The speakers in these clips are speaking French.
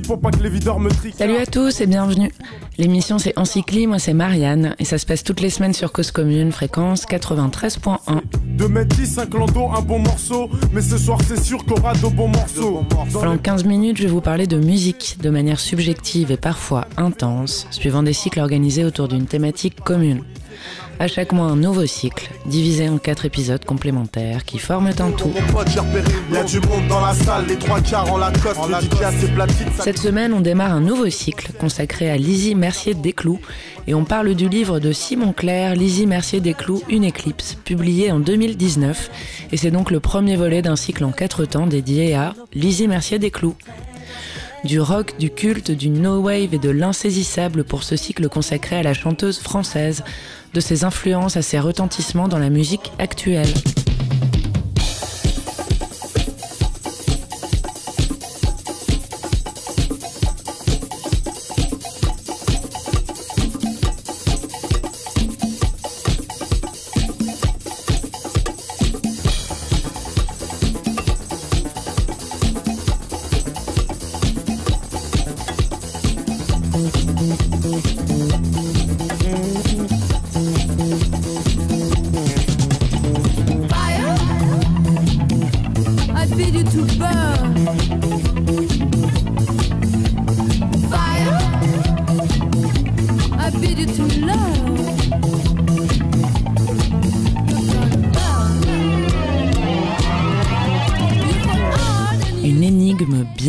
Pour pas que les videurs me trient. Salut à tous et bienvenue. L'émission c'est Encycli, moi c'est Marianne et ça se passe toutes les semaines sur Cause Commune, fréquence 93.1. De mettre 10, un clando, un bon morceau, mais ce soir c'est sûr qu'on aura de bons morceaux. Pendant 15 minutes, je vais vous parler de musique de manière subjective et parfois intense, suivant des cycles organisés autour d'une thématique commune. À chaque mois, un nouveau cycle, divisé en quatre épisodes complémentaires qui forment un tout. Cette semaine, on démarre un nouveau cycle consacré à Lizzie Mercier Desclous. Et on parle du livre de Simon Clair, Lizzie Mercier Desclous, Une éclipse, publié en 2019. Et c'est donc le premier volet d'un cycle en quatre temps dédié à Lizzie Mercier Desclous. Du rock, du culte, du no wave et de l'insaisissable pour ce cycle consacré à la chanteuse française, de ses influences à ses retentissements dans la musique actuelle.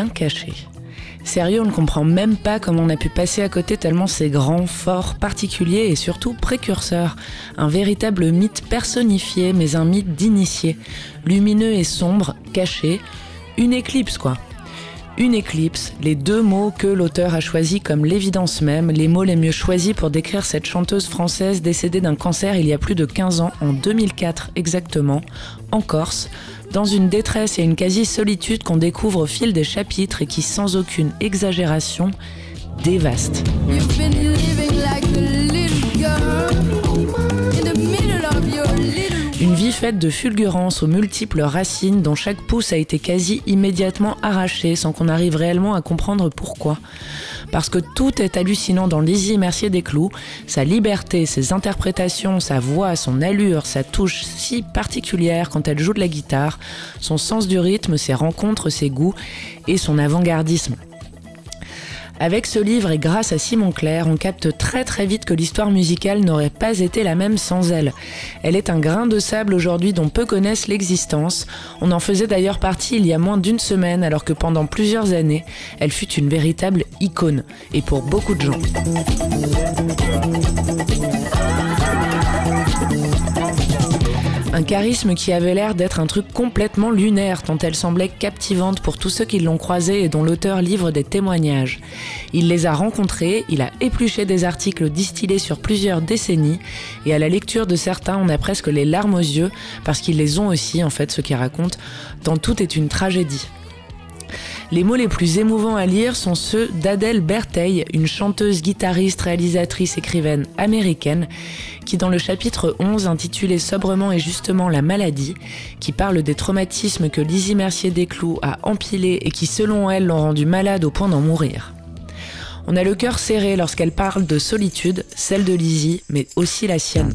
Bien cachée. Sérieux, on ne comprend même pas comment on a pu passer à côté tellement c'est grand, fort, particulier et surtout précurseur. Un véritable mythe personnifié, mais un mythe d'initié. Lumineux et sombre, caché. Une éclipse, quoi. Une éclipse, les deux mots que l'auteur a choisis comme l'évidence même, les mots les mieux choisis pour décrire cette chanteuse française décédée d'un cancer il y a plus de 15 ans, en 2004 exactement, en Corse, dans une détresse et une quasi-solitude qu'on découvre au fil des chapitres et qui, sans aucune exagération, dévaste. Une vie faite de fulgurances aux multiples racines dont chaque pouce a été quasi immédiatement arraché sans qu'on arrive réellement à comprendre pourquoi. Parce que tout est hallucinant dans Lizzie Mercier Desclous, sa liberté, ses interprétations, sa voix, son allure, sa touche si particulière quand elle joue de la guitare, son sens du rythme, ses rencontres, ses goûts et son avant-gardisme. Avec ce livre et grâce à Simon Clair, on capte très très vite que l'histoire musicale n'aurait pas été la même sans elle. Elle est un grain de sable aujourd'hui dont peu connaissent l'existence. On en faisait d'ailleurs partie il y a moins d'une semaine alors que pendant plusieurs années, elle fut une véritable icône. Et pour beaucoup de gens. Un charisme qui avait l'air d'être un truc complètement lunaire, tant elle semblait captivante pour tous ceux qui l'ont croisée et dont l'auteur livre des témoignages. Il les a rencontrés, il a épluché des articles distillés sur plusieurs décennies, et à la lecture de certains, on a presque les larmes aux yeux, parce qu'ils les ont aussi, en fait, ce qu'ils racontent, tant tout est une tragédie. Les mots les plus émouvants à lire sont ceux d'Adèle Bertheil, une chanteuse, guitariste, réalisatrice, écrivaine américaine, qui dans le chapitre 11 intitulé sobrement et justement La maladie, qui parle des traumatismes que Lizzie Mercier Desclous a empilés et qui selon elle l'ont rendue malade au point d'en mourir. On a le cœur serré lorsqu'elle parle de solitude, celle de Lizzie, mais aussi la sienne.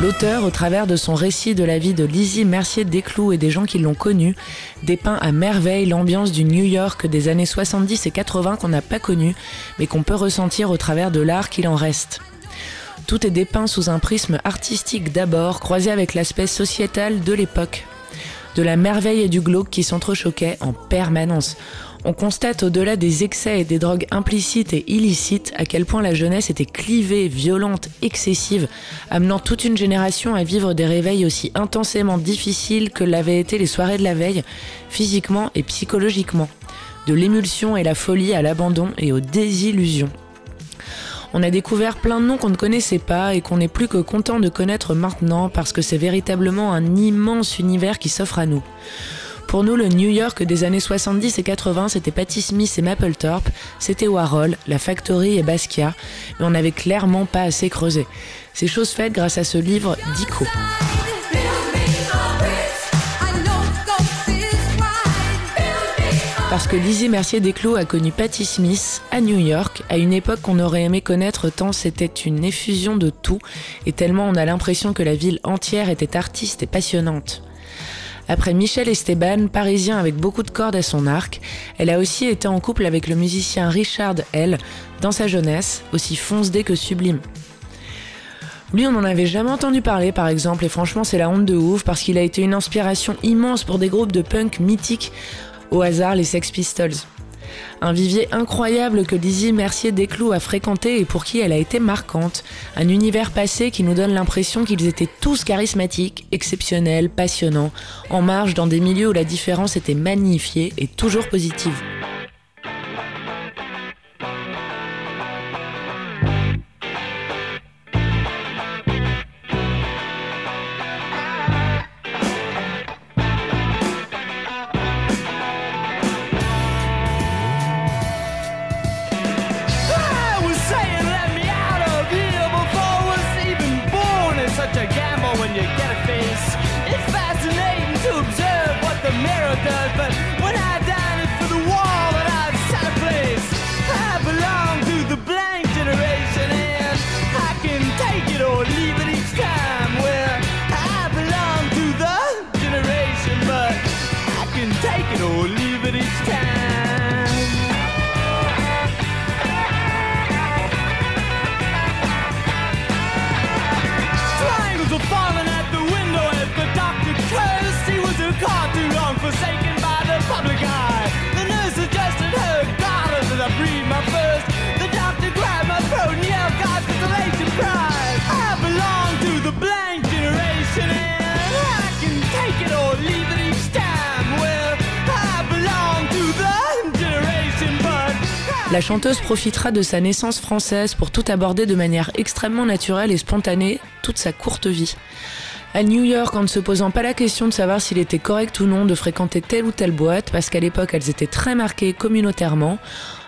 L'auteur, au travers de son récit de la vie de Lizzie Mercier Desclous et des gens qui l'ont connue, dépeint à merveille l'ambiance du New York des années 70 et 80 qu'on n'a pas connu, mais qu'on peut ressentir au travers de l'art qu'il en reste. Tout est dépeint sous un prisme artistique d'abord, croisé avec l'aspect sociétal de l'époque. De la merveille et du glauque qui s'entrechoquaient en permanence. On constate au-delà des excès et des drogues implicites et illicites à quel point la jeunesse était clivée, violente, excessive, amenant toute une génération à vivre des réveils aussi intensément difficiles que l'avaient été les soirées de la veille, physiquement et psychologiquement. De l'émulsion et la folie à l'abandon et aux désillusions. On a découvert plein de noms qu'on ne connaissait pas et qu'on n'est plus que content de connaître maintenant parce que c'est véritablement un immense univers qui s'offre à nous. Pour nous, le New York des années 70 et 80, c'était Patti Smith et Mapplethorpe, c'était Warhol, la Factory et Basquiat, mais on n'avait clairement pas assez creusé. C'est chose faite grâce à ce livre d'Ico. Parce que Lizzie Mercier Desclos a connu Patti Smith à New York à une époque qu'on aurait aimé connaître tant c'était une effusion de tout et tellement on a l'impression que la ville entière était artiste et passionnante. Après Michel Esteban, parisien avec beaucoup de cordes à son arc, elle a aussi été en couple avec le musicien Richard L. dans sa jeunesse, aussi foncé que sublime. Lui, on n'en avait jamais entendu parler, par exemple, et franchement, c'est la honte de ouf parce qu'il a été une inspiration immense pour des groupes de punk mythiques au hasard, les Sex Pistols. Un vivier incroyable que Lizzie Mercier Desclous a fréquenté et pour qui elle a été marquante. Un univers passé qui nous donne l'impression qu'ils étaient tous charismatiques, exceptionnels, passionnants, en marge dans des milieux où la différence était magnifiée et toujours positive. La chanteuse profitera de sa naissance française pour tout aborder de manière extrêmement naturelle et spontanée toute sa courte vie. À New York, en ne se posant pas la question de savoir s'il était correct ou non de fréquenter telle ou telle boîte, parce qu'à l'époque elles étaient très marquées communautairement.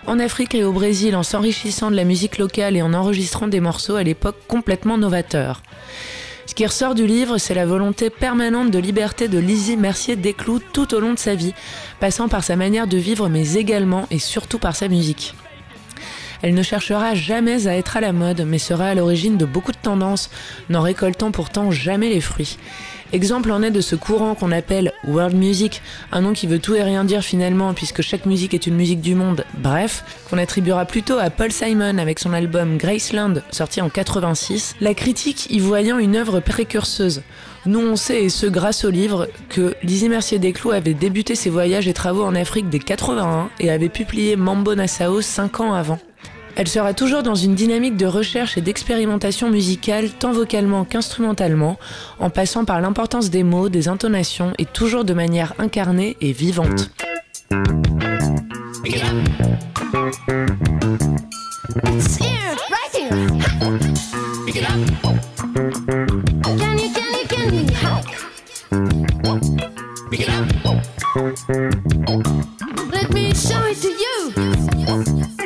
En Afrique et au Brésil, en s'enrichissant de la musique locale et en enregistrant des morceaux à l'époque complètement novateurs. Ce qui ressort du livre, c'est la volonté permanente de liberté de Lizzie Mercier Desclous tout au long de sa vie, passant par sa manière de vivre mais également et surtout par sa musique. Elle ne cherchera jamais à être à la mode, mais sera à l'origine de beaucoup de tendances, n'en récoltant pourtant jamais les fruits. Exemple en est de ce courant qu'on appelle world music, un nom qui veut tout et rien dire finalement puisque chaque musique est une musique du monde, bref, qu'on attribuera plutôt à Paul Simon avec son album Graceland sorti en 86, la critique y voyant une œuvre précurseuse. Nous on sait, et ce grâce au livre, que Lizzie Mercier Desclous avait débuté ses voyages et travaux en Afrique dès 81 et avait publié Mambo Nassau 5 ans avant. Elle sera toujours dans une dynamique de recherche et d'expérimentation musicale tant vocalement qu'instrumentalement, en passant par l'importance des mots, des intonations et toujours de manière incarnée et vivante. Let me show it to you.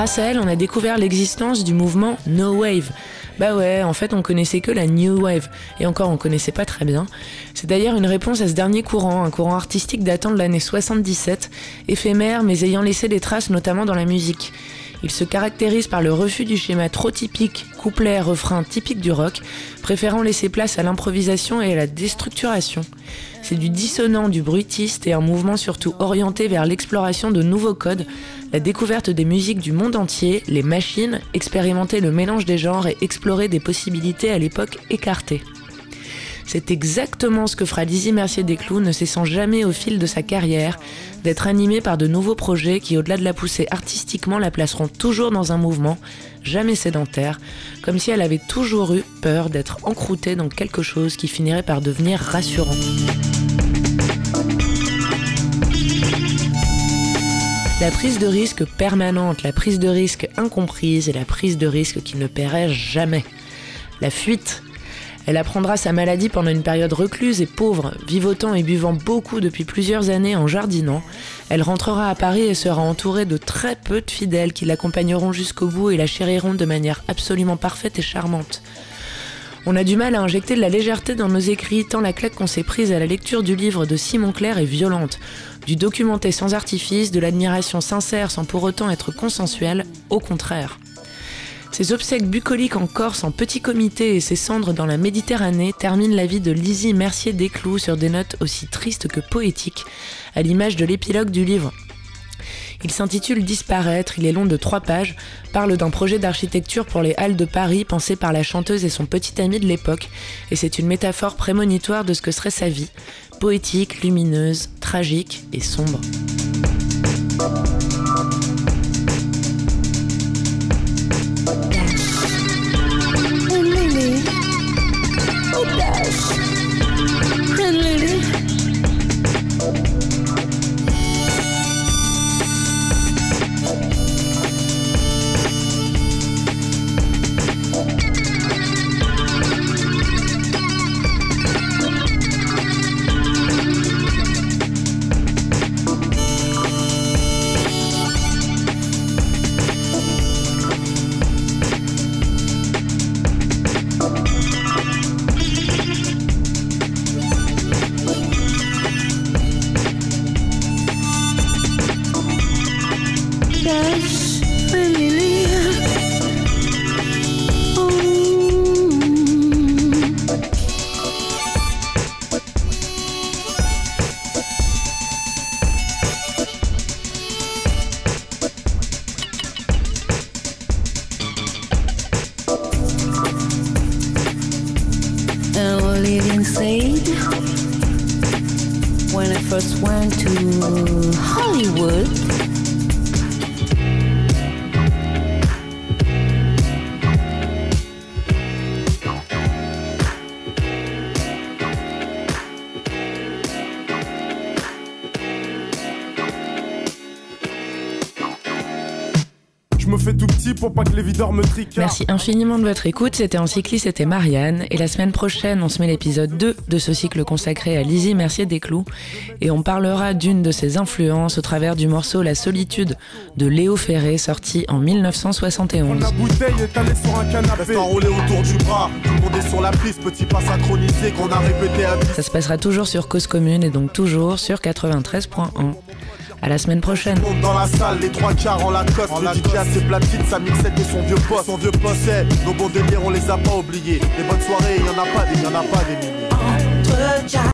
Grâce à elle, on a découvert l'existence du mouvement No Wave. Bah ouais, en fait, on connaissait que la New Wave, et encore on connaissait pas très bien. C'est d'ailleurs une réponse à ce dernier courant, un courant artistique datant de l'année 77, éphémère mais ayant laissé des traces notamment dans la musique. Il se caractérise par le refus du schéma trop typique, couplet, refrain typique du rock, préférant laisser place à l'improvisation et à la déstructuration. C'est du dissonant, du bruitiste et un mouvement surtout orienté vers l'exploration de nouveaux codes, la découverte des musiques du monde entier, les machines, expérimenter le mélange des genres et explorer des possibilités à l'époque écartées. C'est exactement ce que fera Lizzie Mercier Desclous, ne cessant jamais au fil de sa carrière d'être animée par de nouveaux projets qui, au-delà de la pousser artistiquement, la placeront toujours dans un mouvement, jamais sédentaire, comme si elle avait toujours eu peur d'être encroûtée dans quelque chose qui finirait par devenir rassurant. La prise de risque permanente, la prise de risque incomprise et la prise de risque qui ne paierait jamais. La fuite, elle apprendra sa maladie pendant une période recluse et pauvre, vivotant et buvant beaucoup depuis plusieurs années en jardinant. Elle rentrera à Paris et sera entourée de très peu de fidèles qui l'accompagneront jusqu'au bout et la chériront de manière absolument parfaite et charmante. On a du mal à injecter de la légèreté dans nos écrits, tant la claque qu'on s'est prise à la lecture du livre de Simon Clair est violente. Du documenté sans artifice, de l'admiration sincère sans pour autant être consensuelle, au contraire. Ses obsèques bucoliques en Corse en petit comité et ses cendres dans la Méditerranée terminent la vie de Lizzie Mercier Desclous sur des notes aussi tristes que poétiques, à l'image de l'épilogue du livre. Il s'intitule Disparaître, il est long de trois pages, parle d'un projet d'architecture pour les Halles de Paris pensé par la chanteuse et son petit ami de l'époque, et c'est une métaphore prémonitoire de ce que serait sa vie, poétique, lumineuse, tragique et sombre. das manhãs. Pas que les videurs me triquent. Merci infiniment de votre écoute. C'était en cycliste, c'était Marianne. Et la semaine prochaine, on se met l'épisode 2 de ce cycle consacré à Lizzie Mercier Desclous. Et on parlera d'une de ses influences au travers du morceau La solitude de Léo Ferré, sorti en 1971. La bouteille est allée sur un canapé. Reste enroulé autour du bras, tout le monde est sur la piste, petit pas synchronisé qu'on a répété à vie. Ça se passera toujours sur Cause Commune et donc toujours sur 93.1. À la semaine prochaine. Monte dans la salle, les trois quarts en Lacoste. Le DJ a ses platines, sa mixette et son vieux poste. Son vieux poste, c'est nos bons délires, on les a pas oubliés. Les bonnes soirées, y en a pas des, y en a pas des milliers.